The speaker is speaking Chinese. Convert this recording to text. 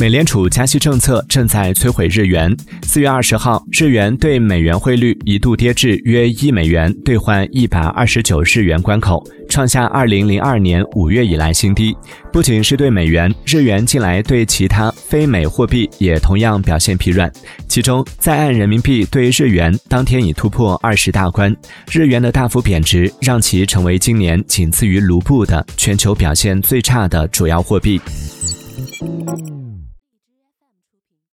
美联储加息政策正在摧毁日元。四月二十号，日元对美元汇率一度跌至约一美元兑换一百二十九日元关口，创下二零零二年五月以来新低。不仅是对美元，日元近来对其他非美货币也同样表现疲软。其中，在岸人民币对日元当天已突破二十大关，日元的大幅贬值让其成为今年仅次于卢布的全球表现最差的主要货币。